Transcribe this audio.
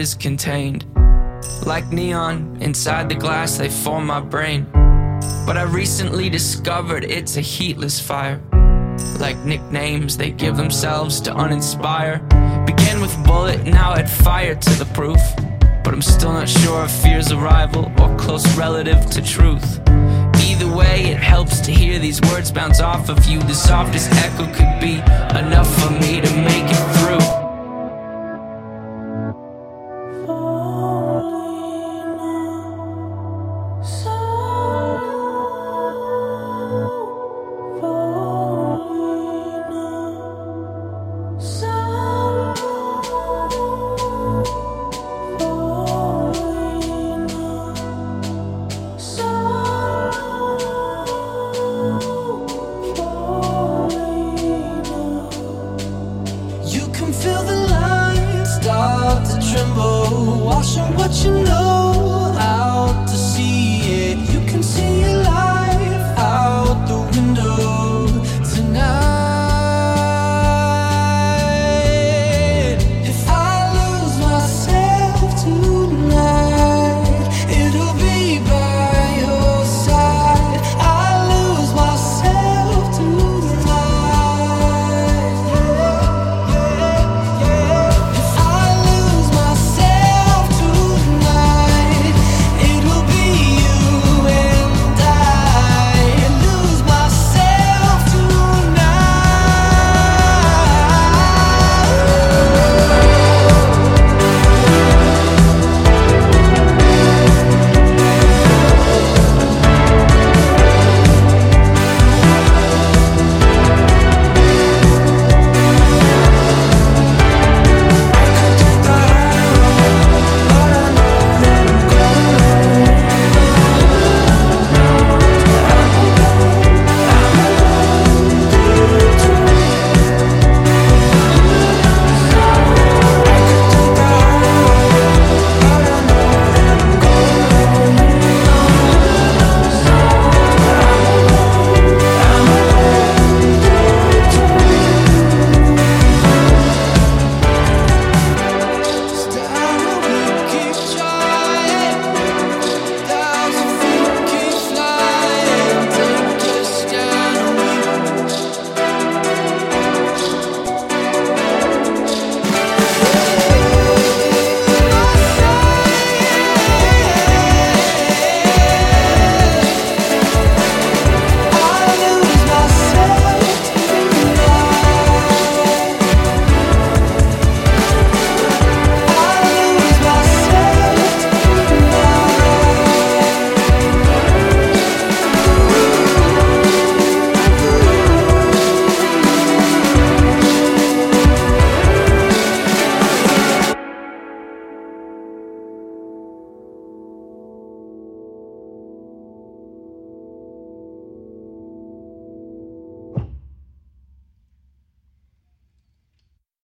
Is contained. Like neon, inside the glass, they form my brain. But I recently discovered it's a heatless fire. Like nicknames they give themselves to uninspire. Began with bullet, now add fire to the proof. But I'm still not sure if fear's a rival or close relative to truth. Either way, it helps to hear these words bounce off of you. The softest echo could be enough for me to make it through.